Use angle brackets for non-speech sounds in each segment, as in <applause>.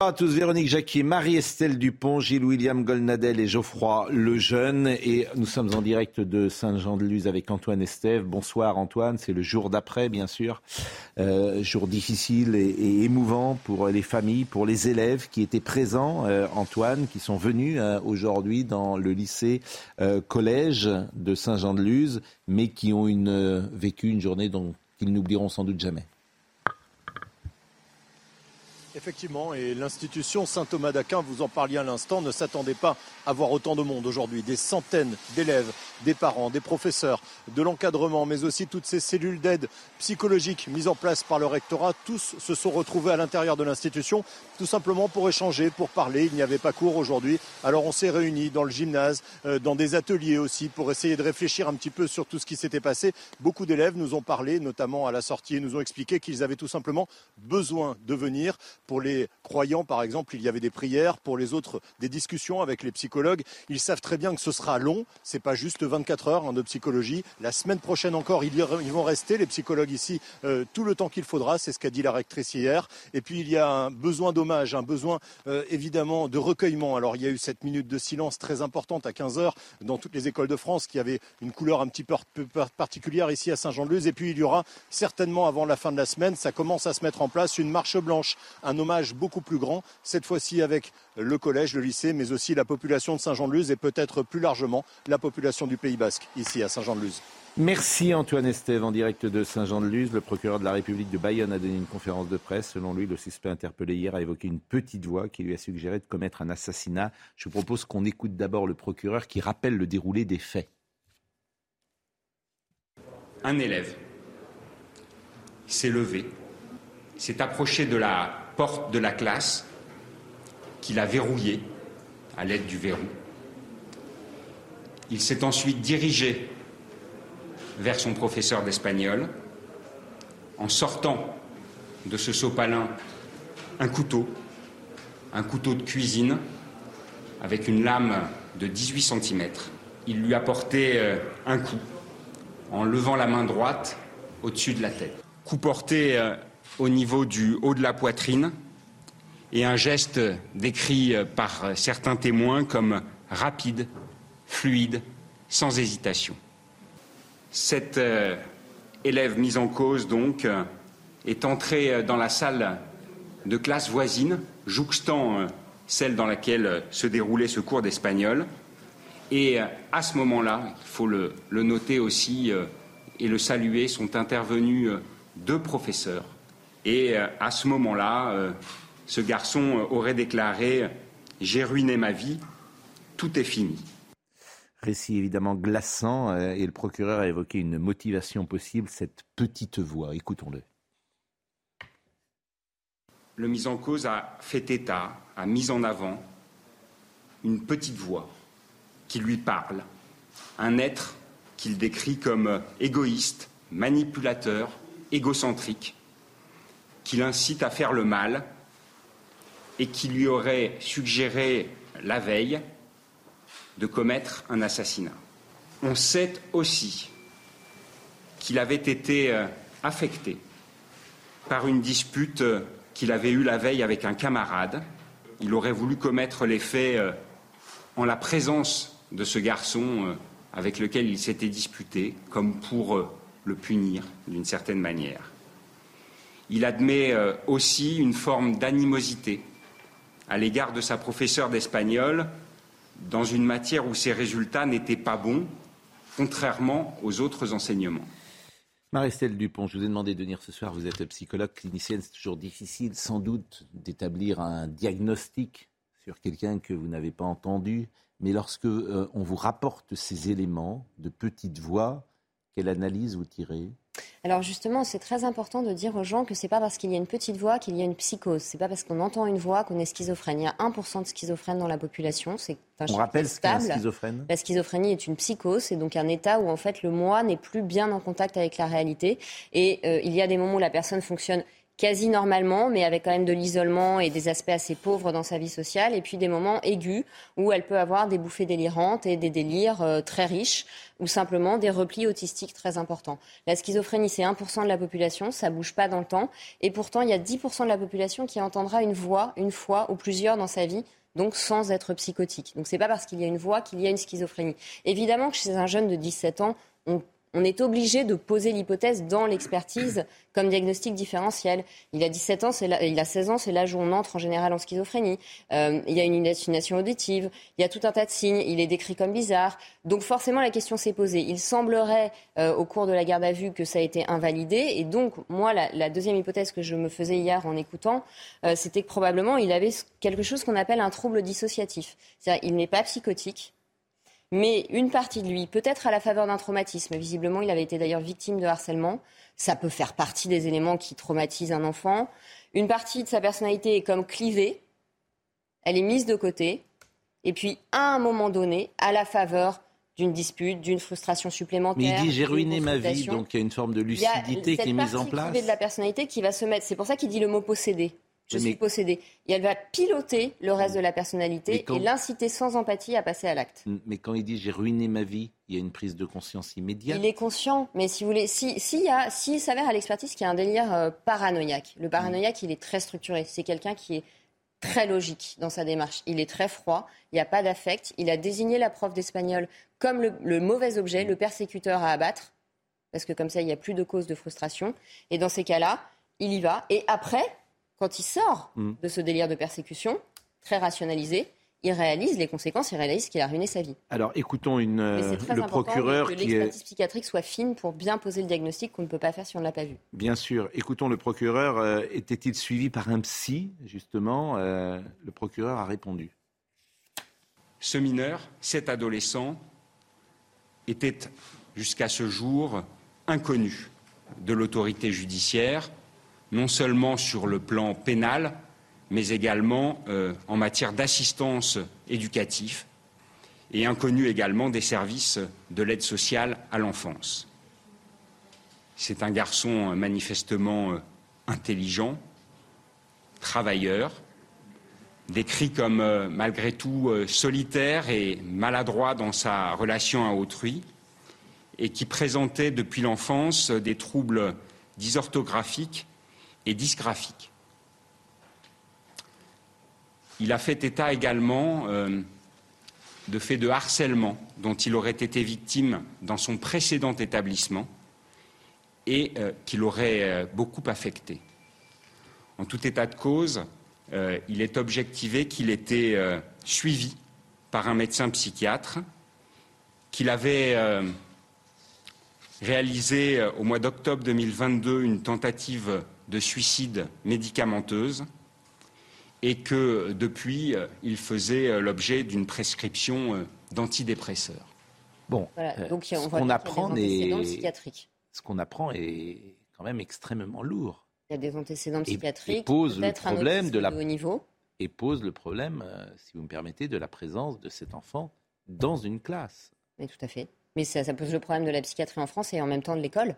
Bonjour à tous, Véronique Jacquier, Marie-Estelle Dupont, Gilles-William Golnadel et Geoffroy Lejeune. Et nous sommes en direct de Saint-Jean-de-Luz avec Antoine Estève. Bonsoir Antoine, c'est le jour d'après bien sûr. Euh, jour difficile et, et émouvant pour les familles, pour les élèves qui étaient présents, euh, Antoine, qui sont venus euh, aujourd'hui dans le lycée euh, collège de Saint-Jean-de-Luz, mais qui ont une, euh, vécu une journée dont qu'ils n'oublieront sans doute jamais. Effectivement, et l'institution Saint-Thomas d'Aquin, vous en parliez à l'instant, ne s'attendait pas à voir autant de monde aujourd'hui. Des centaines d'élèves, des parents, des professeurs, de l'encadrement, mais aussi toutes ces cellules d'aide psychologique mises en place par le rectorat, tous se sont retrouvés à l'intérieur de l'institution, tout simplement pour échanger, pour parler. Il n'y avait pas cours aujourd'hui. Alors on s'est réunis dans le gymnase, euh, dans des ateliers aussi, pour essayer de réfléchir un petit peu sur tout ce qui s'était passé. Beaucoup d'élèves nous ont parlé, notamment à la sortie, et nous ont expliqué qu'ils avaient tout simplement besoin de venir pour les croyants, par exemple, il y avait des prières. Pour les autres, des discussions avec les psychologues. Ils savent très bien que ce sera long. C'est pas juste 24 heures hein, de psychologie. La semaine prochaine encore, ils, vont rester, les psychologues ici, euh, tout le temps qu'il faudra. C'est ce qu'a dit la rectrice hier. Et puis, il y a un besoin d'hommage, un besoin euh, évidemment de recueillement. Alors, il y a eu cette minute de silence très importante à 15 heures dans toutes les écoles de France qui avait une couleur un petit peu particulière ici à Saint-Jean-de-Luz. Et puis, il y aura certainement avant la fin de la semaine, ça commence à se mettre en place, une marche blanche, hommage beaucoup plus grand, cette fois-ci avec le collège, le lycée, mais aussi la population de Saint-Jean-de-Luz et peut-être plus largement la population du Pays Basque, ici à Saint-Jean-de-Luz. Merci Antoine Estève en direct de Saint-Jean-de-Luz. Le procureur de la République de Bayonne a donné une conférence de presse. Selon lui, le suspect interpellé hier a évoqué une petite voix qui lui a suggéré de commettre un assassinat. Je vous propose qu'on écoute d'abord le procureur qui rappelle le déroulé des faits. Un élève s'est levé, s'est approché de la porte de la classe qu'il a verrouillée à l'aide du verrou. Il s'est ensuite dirigé vers son professeur d'espagnol en sortant de ce sopalin un couteau, un couteau de cuisine avec une lame de 18 cm. Il lui a porté euh, un coup en levant la main droite au-dessus de la tête. Coup porté euh, au niveau du haut de la poitrine et un geste décrit euh, par certains témoins comme rapide, fluide, sans hésitation. Cet euh, élève mis en cause, donc, euh, est entré dans la salle de classe voisine, jouxtant celle dans laquelle se déroulait ce cours d'espagnol. Et à ce moment-là, il faut le, le noter aussi et le saluer, sont intervenus deux professeurs. Et à ce moment-là, ce garçon aurait déclaré J'ai ruiné ma vie, tout est fini. Récit évidemment glaçant euh, et le procureur a évoqué une motivation possible, cette petite voix. Écoutons-le. Le mis en cause a fait état, a mis en avant une petite voix qui lui parle, un être qu'il décrit comme égoïste, manipulateur, égocentrique, qui l'incite à faire le mal et qui lui aurait suggéré la veille de commettre un assassinat. On sait aussi qu'il avait été euh, affecté par une dispute euh, qu'il avait eue la veille avec un camarade. Il aurait voulu commettre les faits euh, en la présence de ce garçon avec lequel il s'était disputé, comme pour le punir d'une certaine manière. Il admet aussi une forme d'animosité à l'égard de sa professeure d'espagnol dans une matière où ses résultats n'étaient pas bons, contrairement aux autres enseignements. Marie-Estelle Dupont, je vous ai demandé de venir ce soir. Vous êtes psychologue clinicienne. C'est toujours difficile, sans doute, d'établir un diagnostic sur quelqu'un que vous n'avez pas entendu. Mais lorsque euh, on vous rapporte ces éléments de petite voix, quelle analyse vous tirez? Alors justement, c'est très important de dire aux gens que c'est pas parce qu'il y a une petite voix qu'il y a une psychose. C'est pas parce qu'on entend une voix qu'on est schizophrène. Il y a 1% de schizophrènes dans la population. C'est un On rappelle ce qu'est la schizophrène? La schizophrénie est une psychose, c'est donc un état où en fait le moi n'est plus bien en contact avec la réalité. Et euh, il y a des moments où la personne fonctionne quasi normalement, mais avec quand même de l'isolement et des aspects assez pauvres dans sa vie sociale, et puis des moments aigus où elle peut avoir des bouffées délirantes et des délires euh, très riches, ou simplement des replis autistiques très importants. La schizophrénie, c'est 1% de la population, ça bouge pas dans le temps, et pourtant il y a 10% de la population qui entendra une voix une fois ou plusieurs dans sa vie donc sans être psychotique. Donc c'est pas parce qu'il y a une voix qu'il y a une schizophrénie. Évidemment que chez un jeune de 17 ans, on on est obligé de poser l'hypothèse dans l'expertise comme diagnostic différentiel. Il a 17 ans, il a 16 ans, c'est l'âge où on entre en général en schizophrénie. Euh, il y a une hallucination auditive, il y a tout un tas de signes, il est décrit comme bizarre. Donc forcément, la question s'est posée. Il semblerait, euh, au cours de la garde à vue, que ça a été invalidé. Et donc, moi, la, deuxième hypothèse que je me faisais hier en écoutant, euh, c'était que probablement, il avait quelque chose qu'on appelle un trouble dissociatif. C'est-à-dire, il n'est pas psychotique, mais une partie de lui, peut-être à la faveur d'un traumatisme, visiblement il avait été d'ailleurs victime de harcèlement, ça peut faire partie des éléments qui traumatisent un enfant. Une partie de sa personnalité est comme clivée, elle est mise de côté, et puis à un moment donné, à la faveur d'une dispute, d'une frustration supplémentaire. Mais il dit j'ai ruiné ma vie, donc il y a une forme de lucidité qui est mise en place. de la personnalité qui va se mettre. C'est pour ça qu'il dit le mot possédé je suis possédée. Et elle va piloter le reste de la personnalité et l'inciter sans empathie à passer à l'acte. Mais quand il dit j'ai ruiné ma vie, il y a une prise de conscience immédiate. Il est conscient, mais si vous voulez, si, si y a, s'il s'avère à l'expertise qu'il y a un délire euh, paranoïaque, le paranoïaque, il est très structuré. C'est quelqu'un qui est très logique dans sa démarche. Il est très froid, il n'y a pas d'affect. Il a désigné la prof d'espagnol comme le, le mauvais objet, le persécuteur à abattre, parce que comme ça, il n'y a plus de cause de frustration. Et dans ces cas-là, il y va. Et après, quand il sort mm. de ce délire de persécution, très rationalisé, il réalise les conséquences, il réalise qu'il a ruiné sa vie. Alors écoutons une, euh, le procureur que qui l'expertise psychiatrique soit fine pour bien poser le diagnostic qu'on ne peut pas faire si on ne l'a pas vu. Bien sûr. Écoutons le procureur. Euh, était-il suivi par un psy, justement euh, Le procureur a répondu. Ce mineur, cet adolescent, était jusqu'à ce jour inconnu de l'autorité judiciaire non seulement sur le plan pénal, mais également euh, en matière d'assistance éducative et inconnu également des services de l'aide sociale à l'enfance. C'est un garçon euh, manifestement euh, intelligent, travailleur, décrit comme malgré tout solitaire et maladroit dans sa relation à autrui, et qui présentait depuis l'enfance des troubles dysorthographiques et dysgraphique. Il a fait état également euh, de faits de harcèlement dont il aurait été victime dans son précédent établissement et euh, qui l'aurait euh, beaucoup affecté. En tout état de cause, il est objectivé qu'il était suivi par un médecin psychiatre, qu'il avait réalisé au mois d'octobre 2022 une tentative de suicide médicamenteuse et que depuis, il faisait l'objet d'une prescription euh, d'antidépresseurs. Bon, donc ce qu'on apprend est... Ce qu'on apprend est quand même extrêmement lourd. Il y a des antécédents psychiatriques, et, pose le problème de la haut niveau. Et pose le problème, euh, si vous me permettez, de la présence de cet enfant dans une classe. Mais tout à fait. Mais ça, ça pose le problème de la psychiatrie en France et en même temps de l'école.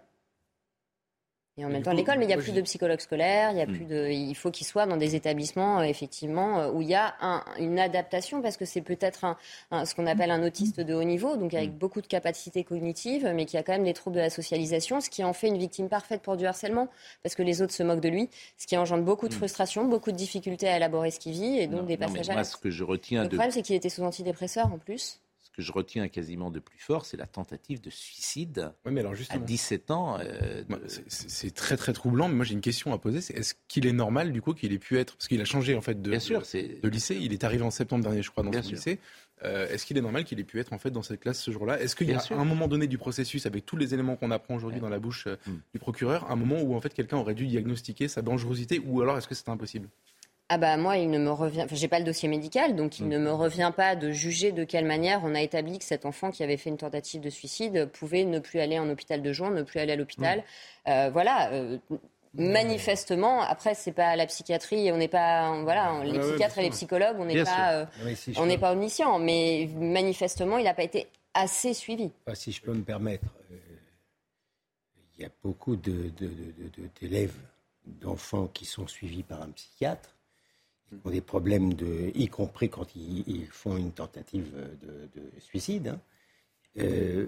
Et en même temps, l'école, mais il n'y a plus de psychologues scolaires, il y a hmm. plus de, il faut qu'ils soient dans des établissements, euh, effectivement, euh, où il y a une adaptation, parce que c'est peut-être un, ce qu'on appelle un autiste de haut niveau, donc avec hmm. beaucoup de capacités cognitives, mais qui a quand même des troubles de la socialisation, ce qui en fait une victime parfaite pour du harcèlement, parce que les autres se moquent de lui, ce qui engendre beaucoup de hmm. frustration, beaucoup de difficultés à élaborer ce qu'il vit, et donc des passages à ce que je retiens Le problème, c'est qu'il était sous antidépresseur en plus que je retiens quasiment de plus fort, c'est la tentative de suicide mais alors à 17 ans. Euh, c'est très très troublant, mais moi j'ai une question à poser, c'est est-ce qu'il est normal du coup qu'il ait pu être, parce qu'il a changé en fait de, de, lycée, il est arrivé en septembre dernier je crois dans ce lycée, euh, est-ce qu'il est normal qu'il ait pu être en fait dans cette classe ce jour-là? Est-ce qu'il y a un moment donné du processus, avec tous les éléments qu'on apprend aujourd'hui dans la bouche euh, mm. du procureur, un moment où en fait quelqu'un aurait dû diagnostiquer sa dangerosité, ou alors est-ce que c'est impossible? Ah bah moi, il ne me revient, enfin, j'ai pas le dossier médical, donc il mm. ne me revient pas de juger de quelle manière on a établi que cet enfant qui avait fait une tentative de suicide pouvait ne plus aller en hôpital de jour, ne plus aller à l'hôpital. Mm. Euh, voilà. Euh, manifestement, après c'est pas la psychiatrie, on n'est pas, voilà, les psychiatres et les psychologues, on n'est pas, euh, on n'est pas omniscient, mais manifestement, il n'a pas été assez suivi. si je peux me permettre, il y a beaucoup d'élèves, d'enfants qui sont suivis par un psychiatre ont des problèmes, de, y compris quand ils, font une tentative de, suicide. Hein. Euh,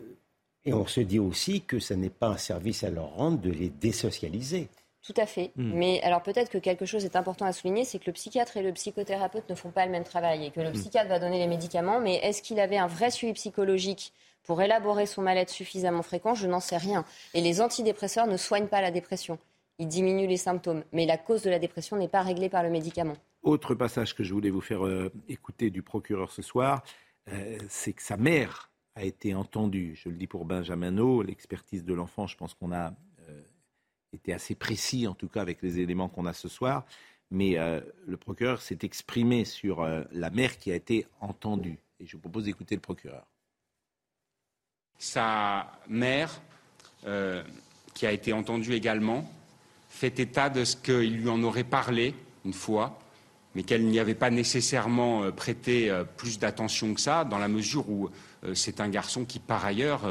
et on se dit aussi que ce n'est pas un service à leur rendre de les désocialiser. Tout à fait. Hmm. Mais alors peut-être que quelque chose est important à souligner, c'est que le psychiatre et le psychothérapeute ne font pas le même travail et que le hmm. psychiatre va donner les médicaments, mais est-ce qu'il avait un vrai suivi psychologique pour élaborer son mal-être suffisamment fréquent? Je n'en sais rien. Et les antidépresseurs ne soignent pas la dépression. Ils diminuent les symptômes, mais la cause de la dépression n'est pas réglée par le médicament. Autre passage que je voulais vous faire euh, écouter du procureur ce soir, euh, c'est que sa mère a été entendue. Je le dis pour Benjamin l'expertise de l'enfant, je pense qu'on a euh, été assez précis, en tout cas avec les éléments qu'on a ce soir. Mais le procureur s'est exprimé sur la mère qui a été entendue. Et je vous propose d'écouter le procureur. Sa mère, qui a été entendue également, fait état de ce qu'il lui en aurait parlé une fois mais qu'elle n'y avait pas nécessairement euh, prêté euh, plus d'attention que ça, dans la mesure où euh, c'est un garçon qui, par ailleurs,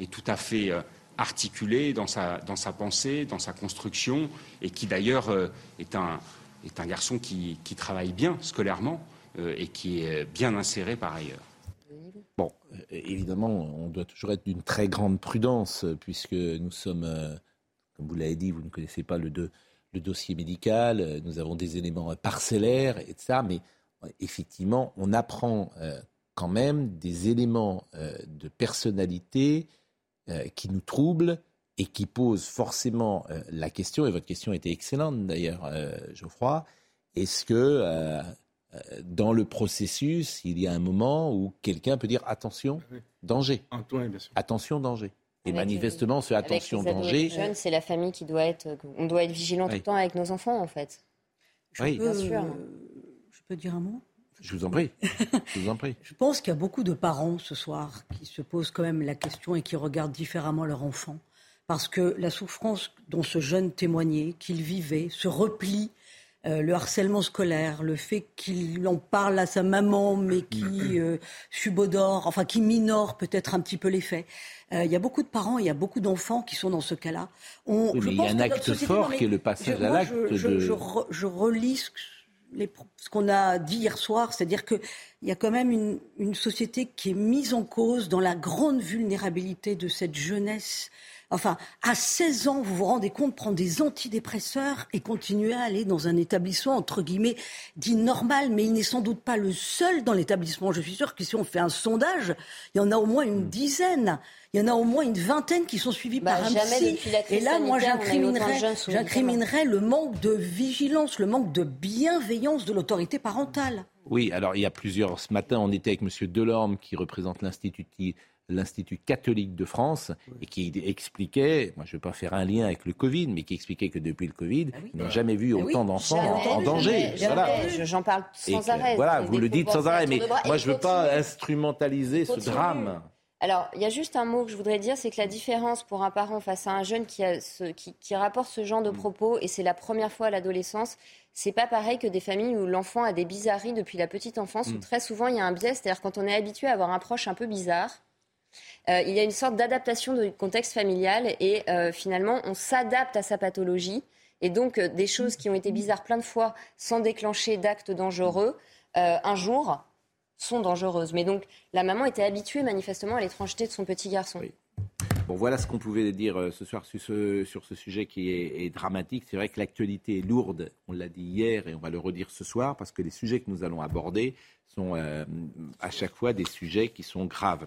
est tout à fait articulé dans sa, dans sa pensée, dans sa construction, et qui d'ailleurs est un, est un garçon qui, qui travaille bien scolairement et qui est bien inséré par ailleurs. Bon, évidemment, on doit toujours être d'une très grande prudence, puisque nous sommes, comme vous l'avez dit, vous ne connaissez pas le, deux le dossier médical, euh, nous avons des éléments parcellaires, etc. Mais euh, effectivement, on apprend euh, quand même des éléments de personnalité qui nous troublent et qui posent forcément la question, et votre question était excellente d'ailleurs, Geoffroy, est-ce que dans le processus, il y a un moment où quelqu'un peut dire attention, danger? Attention, danger. Et manifestement, ce attention danger. Jeunes, c'est la famille qui doit être. On doit être vigilant tout le temps avec nos enfants, en fait. oui. Bien sûr. je peux dire un mot? Je vous en prie. Je vous en prie. <laughs> je pense qu'il y a beaucoup de parents ce soir qui se posent quand même la question et qui regardent différemment leur enfant. Parce que la souffrance dont ce jeune témoignait, qu'il vivait, ce repli euh, le harcèlement scolaire, le fait qu'il en parle à sa maman, mais qui <clears throat> euh, subodore, enfin qui minore peut-être un petit peu les faits. Euh, il y a beaucoup de parents, il y a beaucoup d'enfants qui sont dans ce cas-là. On, mais il y a un acte fort qui est le passage à l'acte de... Je, je, relis ce, qu'on a dit hier soir, c'est-à-dire qu'il y a quand même une, une société qui est mise en cause dans la grande vulnérabilité de cette jeunesse Enfin, à 16 ans, vous vous rendez compte, prendre des antidépresseurs et continuer à aller dans un établissement, entre guillemets, dit normal, mais il n'est sans doute pas le seul dans l'établissement. Je suis sûr que si on fait un sondage, il y en a au moins une dizaine. Il y en a au moins une vingtaine qui sont suivis bah, par un psy. Et là, moi, j'incriminerais le manque de vigilance, le manque de bienveillance de l'autorité parentale. Oui, alors il y a plusieurs. Ce matin, on était avec M. Delorme, qui représente l'Institut l'Institut catholique de France et qui expliquait, moi je ne vais pas faire un lien avec le Covid, mais qui expliquait que depuis le Covid, ah ils n'ont jamais vu ah autant d'enfants en, danger. J'en parle sans arrêt. Voilà, vous le dites sans arrêt, mais moi je ne veux pas instrumentaliser ce drame. Alors, il y a juste un mot que je voudrais dire, c'est que la différence pour un parent face à un jeune qui, a ce, qui, rapporte ce genre de mm. propos, et c'est la première fois à l'adolescence, c'est pas pareil que des familles où l'enfant a des bizarreries depuis la petite enfance, où mm. très souvent il y a un biais, c'est-à-dire quand on est habitué à avoir un proche un peu bizarre, euh, il y a une sorte d'adaptation du contexte familial et euh, finalement on s'adapte à sa pathologie. Et donc euh, des choses qui ont été bizarres plein de fois sans déclencher d'actes dangereux, un jour sont dangereuses. Mais donc la maman était habituée manifestement à l'étrangeté de son petit garçon. Bon, voilà ce qu'on pouvait dire ce soir sur ce, sujet qui est dramatique. C'est vrai que l'actualité est lourde, on l'a dit hier et on va le redire ce soir, parce que les sujets que nous allons aborder sont à chaque fois des sujets qui sont graves.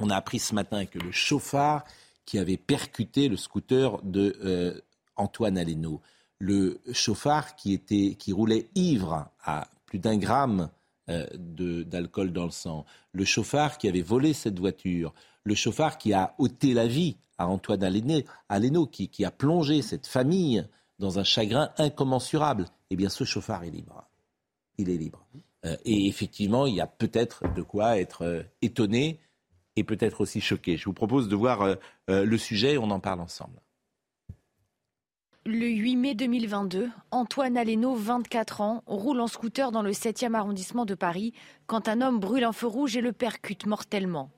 On a appris ce matin que le chauffard qui avait percuté le scooter de euh, Antoine Aleno, le chauffard qui, était, qui roulait ivre à plus d'un gramme euh, d'alcool dans le sang, le chauffard qui avait volé cette voiture, le chauffard qui a ôté la vie à Antoine Aleno, qui, a plongé cette famille dans un chagrin incommensurable, eh bien ce chauffard est libre. Il est libre. Euh, et effectivement, il y a peut-être de quoi être euh, étonné et peut-être aussi choqué. Je vous propose de voir euh, le sujet et on en parle ensemble. Le 8 mai 2022, Antoine Aleno, 24 ans, roule en scooter dans le 7e arrondissement de Paris quand un homme brûle un feu rouge et le percute mortellement.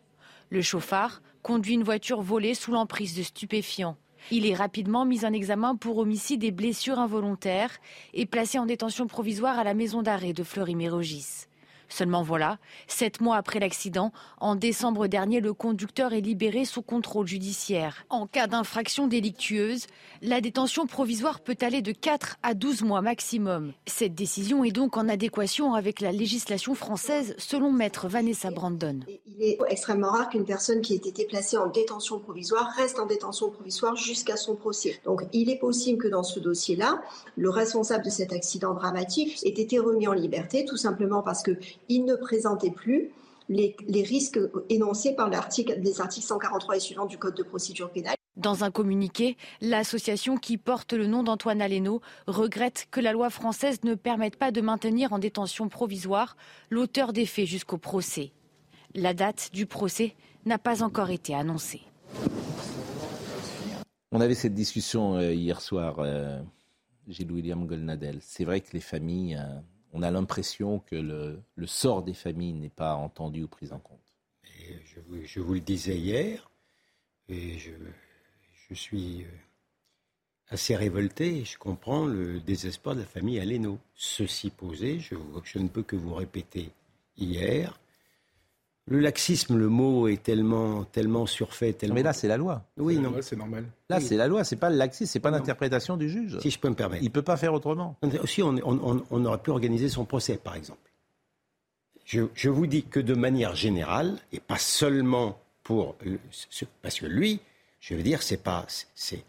Le chauffard conduit une voiture volée sous l'emprise de stupéfiants. Il est rapidement mis en examen pour homicide et blessures involontaires et placé en détention provisoire à la maison d'arrêt de Fleury-Mérogis. Seulement voilà, sept mois après l'accident, en décembre dernier, le conducteur est libéré sous contrôle judiciaire. En cas d'infraction délictueuse, la détention provisoire peut aller de 4 à 12 mois maximum. Cette décision est donc en adéquation avec la législation française, selon maître Vanessa Brandon. Il est extrêmement rare qu'une personne qui ait été placée en détention provisoire reste en détention provisoire jusqu'à son procès. Donc il est possible que dans ce dossier-là, le responsable de cet accident dramatique ait été remis en liberté, tout simplement parce que il ne présentait plus les, risques énoncés par l'article, les articles 143 et suivants du Code de procédure pénale. Dans un communiqué, l'association qui porte le nom d'Antoine Aleno regrette que la loi française ne permette pas de maintenir en détention provisoire l'auteur des faits jusqu'au procès. La date du procès n'a pas encore été annoncée. On avait cette discussion euh, hier soir, euh, Gilles William Golnadel. C'est vrai que les familles euh, on a l'impression que le, sort des familles n'est pas entendu ou pris en compte. je, vous, le disais hier, et je, suis euh, assez révolté et je comprends le désespoir de la famille Aleno. Ceci posé, je, je ne peux que vous répéter hier le laxisme, le mot est tellement, tellement surfait. Tellement... Mais là, c'est la loi. Oui, non. C'est normal. Là, c'est la loi. C'est pas le laxisme, c'est pas l'interprétation du juge. Si je peux me permettre. Il peut pas faire autrement. Aussi, on, on, aurait pu organiser son procès, par exemple. Je, vous dis que de manière générale, et pas seulement pour parce que lui, je veux dire, c'est pas, c'est,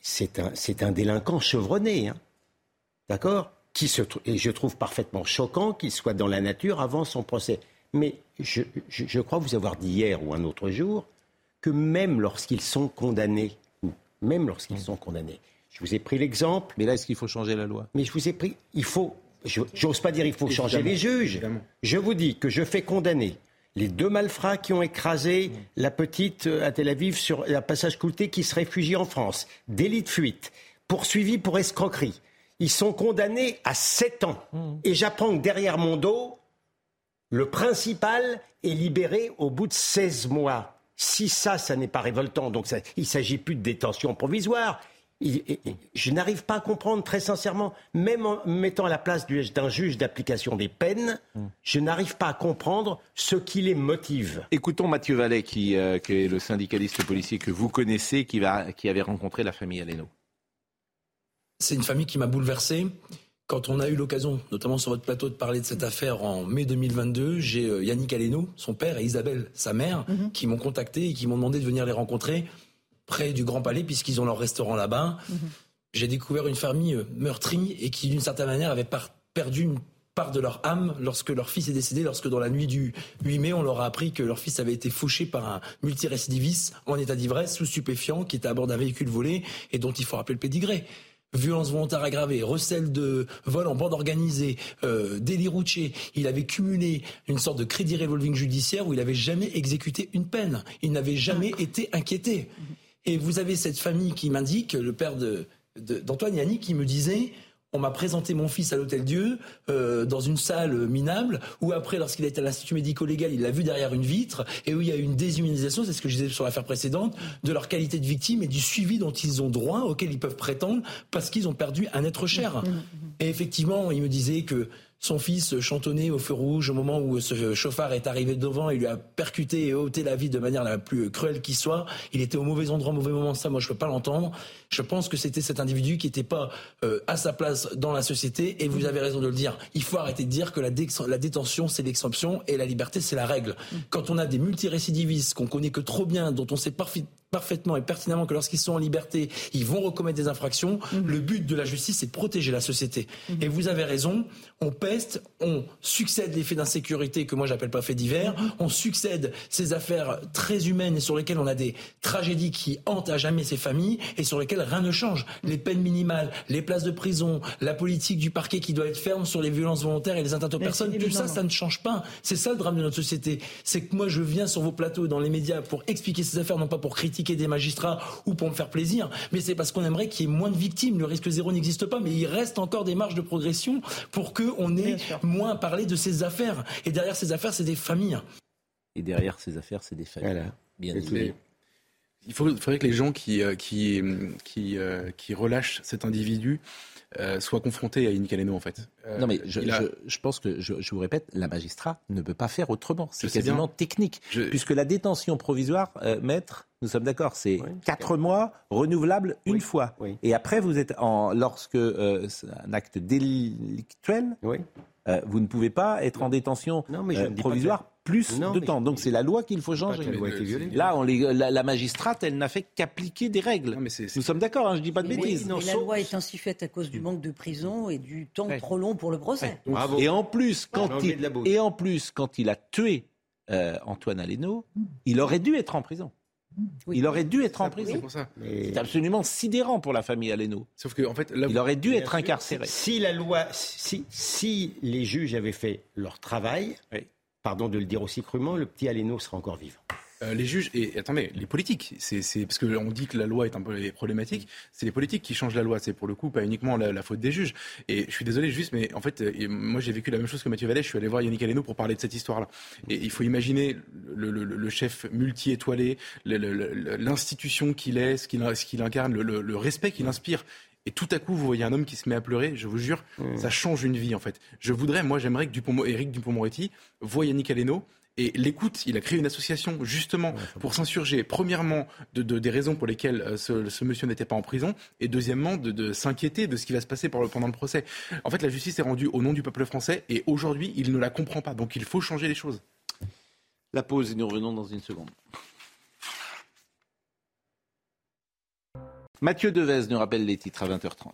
c'est un, c'est un délinquant chevronné, hein. d'accord? Qui se et je trouve parfaitement choquant qu'il soit dans la nature avant son procès. Mais je, crois vous avoir dit hier ou un autre jour que même lorsqu'ils sont condamnés, même lorsqu'ils sont condamnés, je vous ai pris l'exemple. Mais là, est-ce qu'il faut changer la loi? Mais je vous ai pris, il faut, j'ose pas dire il faut changer les juges. Je vous dis que je fais condamner les deux malfrats qui ont écrasé la petite euh, à Tel Aviv sur la passage Coulté qui se réfugie en France, délit de fuite, poursuivi pour escroquerie. Ils sont condamnés à 7 ans. Mmh. Et j'apprends que derrière mon dos, le principal est libéré au bout de 16 mois. Si ça, ça n'est pas révoltant, donc il ne s'agit plus de détention provisoire. je n'arrive pas à comprendre, très sincèrement, même en mettant à la place d'un juge d'application des peines, je n'arrive pas à comprendre ce qui les motive. Écoutons Mathieu Vallet, qui, euh, est le syndicaliste policier que vous connaissez, qui, qui avait rencontré la famille Aleno. C'est une famille qui m'a bouleversé. Quand on a eu l'occasion, notamment sur votre plateau, de parler de cette affaire en mai 2022, j'ai euh, Yannick Aleno, son père, et Isabelle, sa mère, mhm. qui m'ont contacté et qui m'ont demandé de venir les rencontrer près du Grand Palais, puisqu'ils ont leur restaurant là-bas. Mhm. J'ai découvert une famille euh, meurtrie et qui, d'une certaine manière, avait perdu une part de leur âme lorsque leur fils est décédé, lorsque dans la nuit du 8 mai, on leur a appris que leur fils avait été fauché par un multirécidiviste en état d'ivresse, sous stupéfiant, qui était à bord d'un véhicule volé et dont il faut rappeler le pédigré violence volontaire aggravée, recel de vol en bande organisée, euh, délit routier. Il avait cumulé une sorte de crédit revolving judiciaire où il n'avait jamais exécuté une peine. Il n'avait jamais été inquiété. Et vous avez cette famille qui m'indique, le père de, d'Antoine Yannick, qui me disait on m'a présenté mon fils à l'Hôtel Dieu euh, dans une salle minable où après, lorsqu'il été à l'institut médico-légal, il l'a vu derrière une vitre et où il y a eu une déshumanisation, c'est ce que je disais sur l'affaire précédente, de leur qualité de victime et du suivi dont ils ont droit, auquel ils peuvent prétendre parce qu'ils ont perdu un être cher. Mmh, mmh, mmh. Et effectivement, il me disait que son fils chantonnait au feu rouge au moment où ce chauffard est arrivé devant et lui a percuté et ôté la vie de manière la plus cruelle qui soit. Il était au mauvais endroit, au mauvais moment. Ça, moi, je peux pas l'entendre. Je pense que c'était cet individu qui n'était pas euh, à sa place dans la société. Et vous avez raison de le dire. Il faut arrêter de dire que la, la détention, c'est l'exception et la liberté, c'est la règle. Quand on a des multirécidivistes qu'on connaît que trop bien, dont on sait parfaitement et pertinemment que lorsqu'ils sont en liberté, ils vont recommettre des infractions. Mhm. Le but de la justice, c'est de protéger la société. Mhm. Et vous avez raison, on peste, on succède les faits d'insécurité que moi j'appelle pas faits divers, mhm. on succède ces affaires très humaines et sur lesquelles on a des tragédies qui hantent à jamais ces familles et sur lesquelles rien ne change. Les peines minimales, les places de prison, la politique du parquet qui doit être ferme sur les violences volontaires et les atteintes aux personnes, tout ça, ça ne change pas. C'est ça le drame de notre société. C'est que moi je viens sur vos plateaux dans les médias pour expliquer ces affaires, non pas pour critiquer des magistrats ou pour me faire plaisir, mais c'est parce qu'on aimerait qu'il y ait moins de victimes. Le risque zéro n'existe pas, mais il reste encore des marges de progression pour qu'on ait moins parlé de ces affaires. Et derrière ces affaires, c'est des familles. Et derrière ces affaires, c'est des familles. Bien évidemment. Il faudrait que les gens qui, euh, qui, qui, euh, qui relâchent cet individu euh, soit confronté à Yannick en fait. Euh, non mais je, je, pense que, je, vous répète, la magistrat ne peut pas faire autrement. C'est quasiment technique. Puisque la détention provisoire, euh, maître, nous sommes d'accord, c'est quatre mois, renouvelable une fois. Et après, vous êtes en, lorsque c'est un acte délictuel, vous ne pouvez pas être en détention provisoire plus de temps. Donc c'est la loi qu'il faut changer. Là, on la, magistrate, elle n'a fait qu'appliquer des règles. Nous sommes d'accord, hein, je ne dis pas de bêtises. Mais la loi est ainsi faite à cause du manque de prison et du temps trop long pour le procès. Et en plus, quand il, et en plus, quand il a tué euh, Antoine Aleno, il aurait dû être en prison. Il aurait dû être en prison. C'est absolument sidérant pour la famille Aleno. Sauf que, en fait, il aurait dû être incarcéré. Si la loi, si, si les juges avaient fait leur travail, pardon de le dire aussi crûment, le petit Aleno serait encore vivant. Euh, les juges et attendez, les politiques, c'est parce que on dit que la loi est un peu problématique. C'est les politiques qui changent la loi. C'est pour le coup pas uniquement la, faute des juges. Et je suis désolé juste, mais en fait, euh, moi j'ai vécu la même chose que Mathieu Vallet. Je suis allé voir Yannick Aleno pour parler de cette histoire-là. Et il faut imaginer le, chef multi-étoilé, l'institution qu'il est, ce qu'il incarne, le, respect qu'il inspire et tout à coup vous voyez un homme qui se met à pleurer, je vous jure, mmh. ça change une vie en fait. Je voudrais, moi j'aimerais que Dupont, Eric Dupont-Moretti voie Yannick Aleno et l'écoute, il a créé une association justement pour s'insurger, premièrement, de, des raisons pour lesquelles euh, ce, monsieur n'était pas en prison, et deuxièmement, de, s'inquiéter de ce qui va se passer pendant le procès. En fait, la justice est rendue au nom du peuple français, et aujourd'hui, il ne la comprend pas. Donc il faut changer les choses. La pause, et nous revenons dans une seconde. Mathieu Devez nous rappelle les titres à 20h30.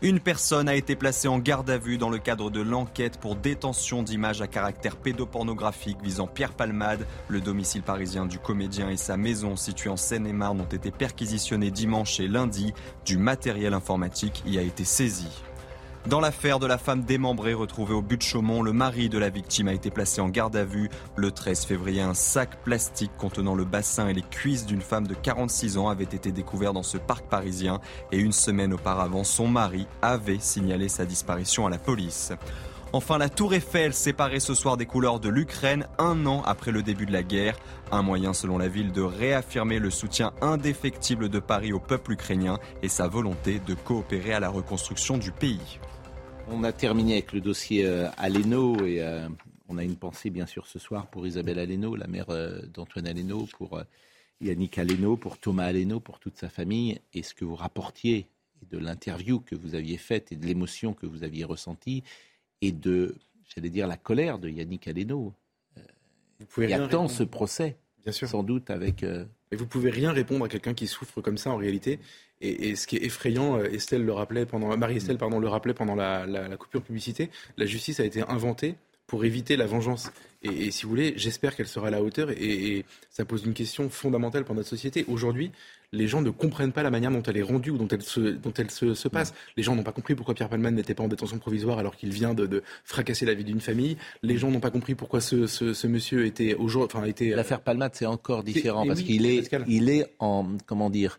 Une personne a été placée en garde à vue dans le cadre de l'enquête pour détention d'images à caractère pédopornographique visant Pierre Palmade. Le domicile parisien du comédien et sa maison située en Seine-et-Marne ont été perquisitionnés dimanche et lundi. Du matériel informatique y a été saisi. Dans l'affaire de la femme démembrée retrouvée au but de Chaumont, le mari de la victime a été placé en garde à vue. Le 13 février, un sac plastique contenant le bassin et les cuisses d'une femme de 46 ans avait été découvert dans ce parc parisien et une semaine auparavant, son mari avait signalé sa disparition à la police. Enfin, la Tour Eiffel séparée ce soir des couleurs de l'Ukraine un an après le début de la guerre. Un moyen, selon la ville, de réaffirmer le soutien indéfectible de Paris au peuple ukrainien et sa volonté de coopérer à la reconstruction du pays. On a terminé avec le dossier euh, Aleno et euh, on a une pensée bien sûr ce soir pour Isabelle Aleno, la mère euh, d'Antoine Aleno, pour Yannick Aleno, pour Thomas Aleno, pour toute sa famille. Et ce que vous rapportiez de l'interview que vous aviez faite et de l'émotion que vous aviez ressentie et de, j'allais dire, la colère de Yannick Aleno. Vous pouvez qui attend ce procès, bien sûr. sans doute avec... Et vous pouvez rien répondre à quelqu'un qui souffre comme ça en réalité. Et, ce qui est effrayant, euh, Estelle le rappelait pendant, Marie-Estelle pardon, le rappelait pendant la, la, coupure publicité, la justice a été inventée pour éviter la vengeance. Et, si vous voulez, j'espère qu'elle sera à la hauteur. Et, ça pose une question fondamentale pour notre société. Aujourd'hui, les gens ne comprennent pas la manière dont elle est rendue ou dont elle se, dont elle se, passe. Les gens n'ont pas compris pourquoi Pierre Palman n'était pas en détention provisoire alors qu'il vient de, fracasser la vie d'une famille. Les gens n'ont pas compris pourquoi ce, ce, monsieur était aujourd'hui. Enfin, était. L'affaire Palman, c'est encore différent parce qu'il est, il est en comment dire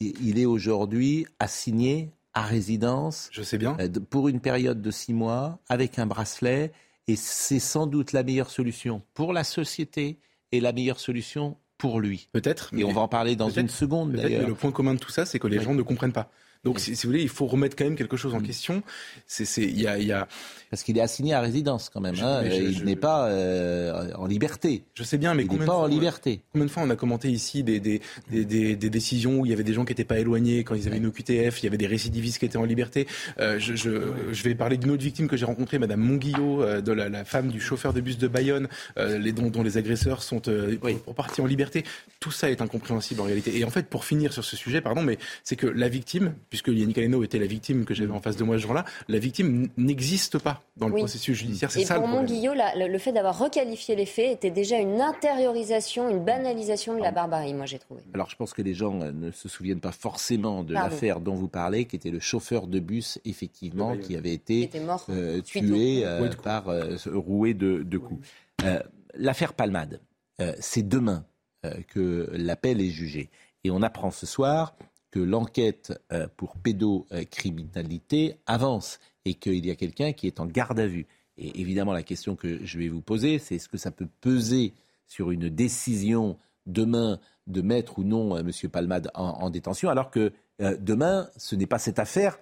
il est aujourd'hui assigné à résidence. Je sais bien. Euh, pour une période de six mois, avec un bracelet. Et c'est sans doute la meilleure solution pour la société et la meilleure solution pour lui. Peut-être. Et on va en parler dans une seconde. le point commun de tout ça, c'est que les gens ne comprennent pas. Donc, si, vous voulez, il faut remettre quand même quelque chose en mm. question. C'est, il y a, y a... Parce qu'il est assigné à résidence quand même. Hein. il n'est pas euh, en liberté. Je sais bien, mais il n'est pas en liberté. Combien de fois on a commenté ici des, des, des, des, décisions où il y avait des gens qui n'étaient pas éloignés quand ils avaient une OQTF, il y avait des récidivistes qui étaient en liberté. Euh, je, vais parler d'une autre victime que j'ai rencontrée, Madame Monguillot, euh, de la, la, femme du chauffeur de bus de Bayonne, euh, les, dont, dont, les agresseurs sont euh, partis en liberté. Tout ça est incompréhensible en réalité. Et en fait, pour finir sur ce sujet, pardon, mais c'est que la victime, puisque Yannick Aleno était la victime que j'avais en face de moi ce jour-là, la victime n'existe pas dans le processus judiciaire. C'est ça pour mon Guillot, le fait d'avoir requalifié les faits était déjà une intériorisation, une banalisation de la barbarie, moi j'ai trouvé. Alors je pense que les gens euh, ne se souviennent pas forcément de l'affaire dont vous parlez, qui était le chauffeur de bus, effectivement, qui avait été euh, tué euh, par roué de, de coups. L'affaire Palmade, c'est demain que l'appel est jugé. Et on apprend ce soir que l'enquête euh, pour pédocriminalité avance et qu'il y a quelqu'un qui est en garde à vue. Et évidemment, la question que je vais vous poser, c'est est-ce que ça peut peser sur une décision demain de mettre ou non euh, M. Palmade en, détention, alors que euh, demain, ce n'est pas cette affaire